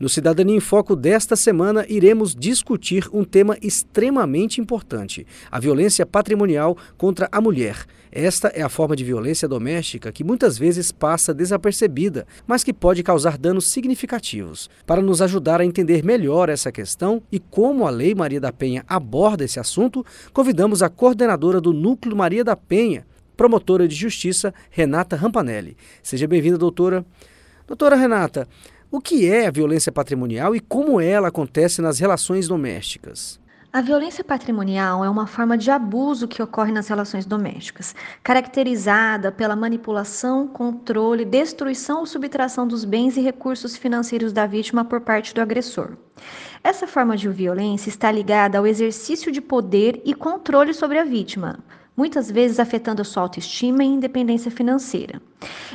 No Cidadania em Foco desta semana, iremos discutir um tema extremamente importante: a violência patrimonial contra a mulher. Esta é a forma de violência doméstica que muitas vezes passa desapercebida, mas que pode causar danos significativos. Para nos ajudar a entender melhor essa questão e como a Lei Maria da Penha aborda esse assunto, convidamos a coordenadora do Núcleo Maria da Penha, promotora de justiça, Renata Rampanelli. Seja bem-vinda, doutora. Doutora Renata, o que é a violência patrimonial e como ela acontece nas relações domésticas? A violência patrimonial é uma forma de abuso que ocorre nas relações domésticas, caracterizada pela manipulação, controle, destruição ou subtração dos bens e recursos financeiros da vítima por parte do agressor. Essa forma de violência está ligada ao exercício de poder e controle sobre a vítima, muitas vezes afetando a sua autoestima e independência financeira.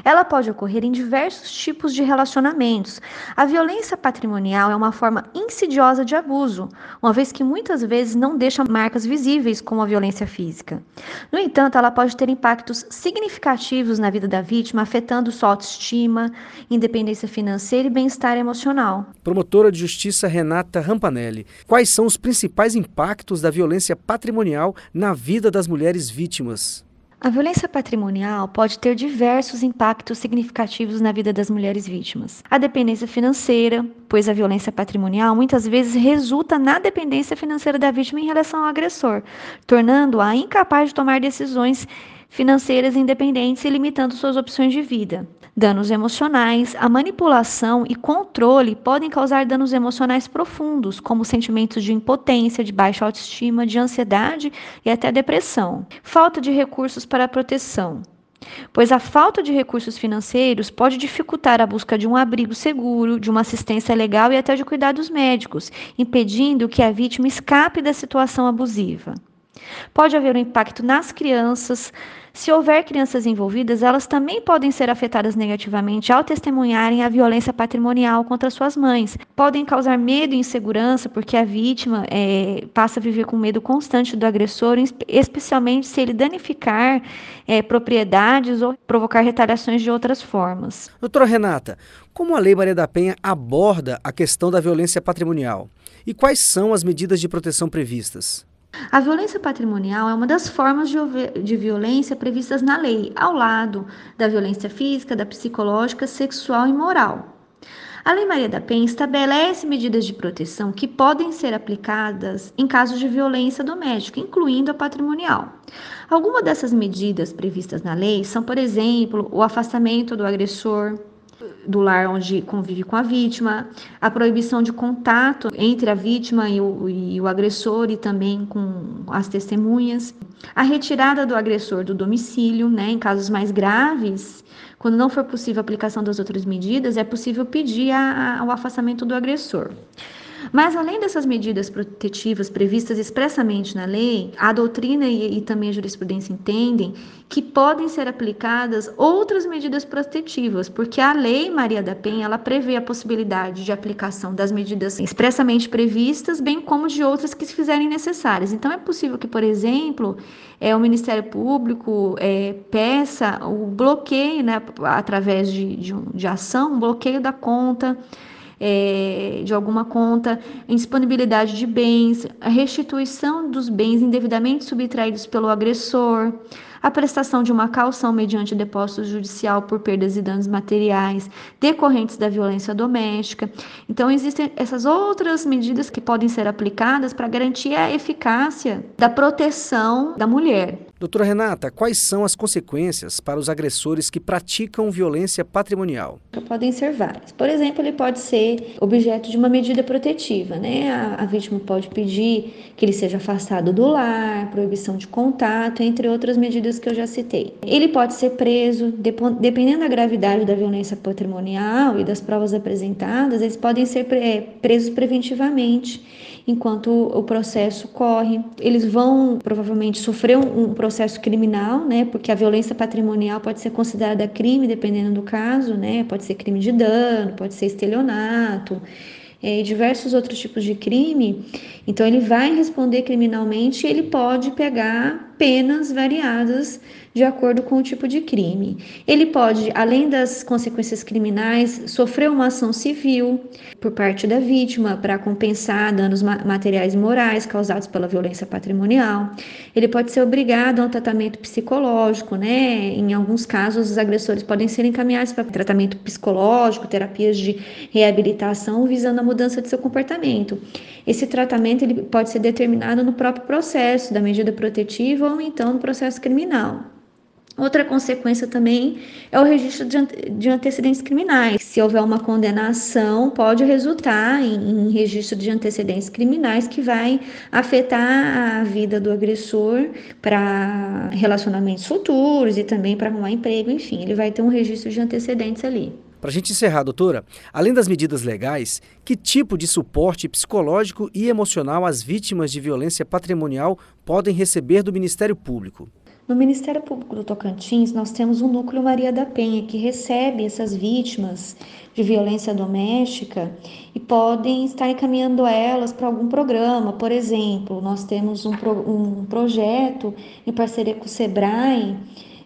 Ela pode ocorrer em diversos tipos de relacionamentos. A violência patrimonial é uma forma insidiosa de abuso, uma vez que muitas vezes não deixa marcas visíveis como a violência física. No entanto, ela pode ter impactos significativos na vida da vítima, afetando sua autoestima, independência financeira e bem-estar emocional. Promotora de Justiça Renata Rampanelli, quais são os principais impactos da violência patrimonial na vida das mulheres vítimas? A violência patrimonial pode ter diversos impactos significativos na vida das mulheres vítimas. A dependência financeira, pois a violência patrimonial muitas vezes resulta na dependência financeira da vítima em relação ao agressor, tornando-a incapaz de tomar decisões financeiras independentes e limitando suas opções de vida. Danos emocionais, a manipulação e controle podem causar danos emocionais profundos, como sentimentos de impotência, de baixa autoestima, de ansiedade e até depressão. Falta de recursos para a proteção pois a falta de recursos financeiros pode dificultar a busca de um abrigo seguro, de uma assistência legal e até de cuidados médicos, impedindo que a vítima escape da situação abusiva. Pode haver um impacto nas crianças. Se houver crianças envolvidas, elas também podem ser afetadas negativamente ao testemunharem a violência patrimonial contra suas mães. Podem causar medo e insegurança, porque a vítima é, passa a viver com medo constante do agressor, especialmente se ele danificar é, propriedades ou provocar retaliações de outras formas. Doutora Renata, como a Lei Maria da Penha aborda a questão da violência patrimonial? E quais são as medidas de proteção previstas? A violência patrimonial é uma das formas de, violência previstas na lei, ao lado da violência física, da psicológica, sexual e moral. A Lei Maria da Penha estabelece medidas de proteção que podem ser aplicadas em casos de violência doméstica, incluindo a patrimonial. Algumas dessas medidas previstas na lei são, por exemplo, o afastamento do agressor, do lar onde convive com a vítima, a proibição de contato entre a vítima e o, e o, agressor e também com as testemunhas, a retirada do agressor do domicílio, né, em casos mais graves, quando não for possível a aplicação das outras medidas, é possível pedir a, a, o afastamento do agressor. Mas, além dessas medidas protetivas previstas expressamente na lei, a doutrina e, e, também a jurisprudência entendem que podem ser aplicadas outras medidas protetivas, porque a lei Maria da Penha ela prevê a possibilidade de aplicação das medidas expressamente previstas, bem como de outras que se fizerem necessárias. Então, é possível que, por exemplo, é, o Ministério Público é, peça o bloqueio, né, através de, de, um, de ação, um bloqueio da conta é, de alguma conta, indisponibilidade de bens, a restituição dos bens indevidamente subtraídos pelo agressor, a prestação de uma calção mediante depósito judicial por perdas e danos materiais decorrentes da violência doméstica. Então, existem essas outras medidas que podem ser aplicadas para garantir a eficácia da proteção da mulher. Doutora Renata, quais são as consequências para os agressores que praticam violência patrimonial? Podem ser várias. Por exemplo, ele pode ser objeto de uma medida protetiva, né? A, a vítima pode pedir que ele seja afastado do lar, proibição de contato, entre outras medidas que eu já citei. Ele pode ser preso, dependendo da gravidade da violência patrimonial e das provas apresentadas, eles podem ser presos preventivamente enquanto o processo corre. Eles vão provavelmente sofrer um, um processo criminal, né? Porque a violência patrimonial pode ser considerada crime, dependendo do caso, né? Pode ser crime de dano, pode ser estelionato é, diversos outros tipos de crime, então ele vai responder criminalmente e ele pode pegar penas variadas de acordo com o tipo de crime. Ele pode, além das consequências criminais, sofrer uma ação civil por parte da vítima para compensar danos materiais e morais causados pela violência patrimonial. Ele pode ser obrigado a um tratamento psicológico, né? Em alguns casos, os agressores podem ser encaminhados para tratamento psicológico, terapias de reabilitação visando a mudança de seu comportamento. Esse tratamento ele pode ser determinado no próprio processo da medida protetiva ou então no processo criminal. Outra consequência também é o registro de antecedentes criminais. Se houver uma condenação, pode resultar em, registro de antecedentes criminais que vai afetar a vida do agressor para relacionamentos futuros e também para arrumar emprego, enfim, ele vai ter um registro de antecedentes ali. Para a gente encerrar, doutora, além das medidas legais, que tipo de suporte psicológico e emocional as vítimas de violência patrimonial podem receber do Ministério Público? No Ministério Público do Tocantins, nós temos um núcleo Maria da Penha que recebe essas vítimas de violência doméstica e podem estar encaminhando elas para algum programa. Por exemplo, nós temos um, pro, um projeto em parceria com o SEBRAE,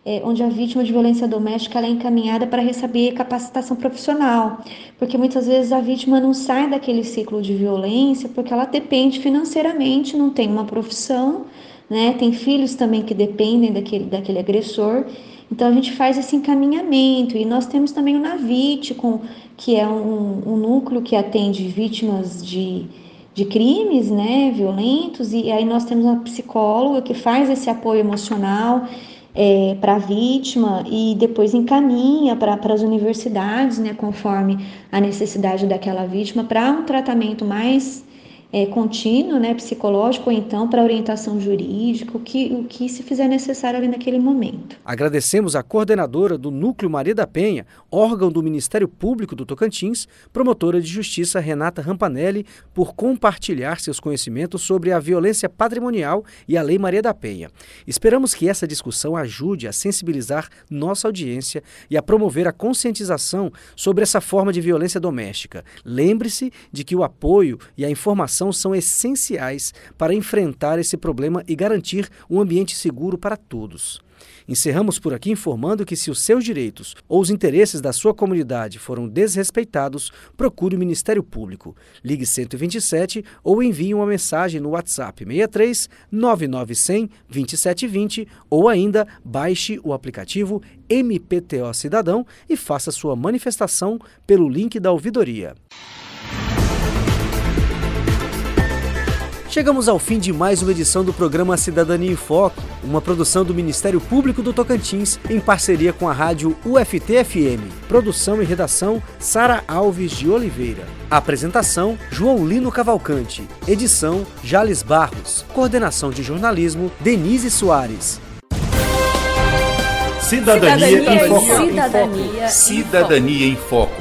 é, onde a vítima de violência doméstica é encaminhada para receber capacitação profissional, porque muitas vezes a vítima não sai daquele ciclo de violência porque ela depende financeiramente, não tem uma profissão né? Tem filhos também que dependem daquele, daquele agressor. Então a gente faz esse encaminhamento. E nós temos também o Navit, com, que é um, um núcleo que atende vítimas de, de crimes né, violentos, e aí nós temos uma psicóloga que faz esse apoio emocional é, para a vítima e depois encaminha para as universidades, né, conforme a necessidade daquela vítima, para um tratamento mais é, contínuo, né, psicológico, ou então para orientação jurídica, o que, o que se fizer necessário ali naquele momento. Agradecemos a coordenadora do Núcleo Maria da Penha, órgão do Ministério Público do Tocantins, promotora de justiça Renata Rampanelli, por compartilhar seus conhecimentos sobre a violência patrimonial e a Lei Maria da Penha. Esperamos que essa discussão ajude a sensibilizar nossa audiência e a promover a conscientização sobre essa forma de violência doméstica. Lembre-se de que o apoio e a informação são essenciais para enfrentar esse problema e garantir um ambiente seguro para todos. Encerramos por aqui informando que, se os seus direitos ou os interesses da sua comunidade foram desrespeitados, procure o Ministério Público. Ligue 127 ou envie uma mensagem no WhatsApp 63 9900 2720 ou ainda baixe o aplicativo MPTO Cidadão e faça sua manifestação pelo link da ouvidoria. Chegamos ao fim de mais uma edição do programa Cidadania em Foco, uma produção do Ministério Público do Tocantins em parceria com a rádio UFT-FM. Produção e redação Sara Alves de Oliveira. Apresentação João Lino Cavalcante. Edição Jales Barros. Coordenação de jornalismo Denise Soares. Cidadania, Cidadania em Foco. Cidadania, Cidadania em Foco.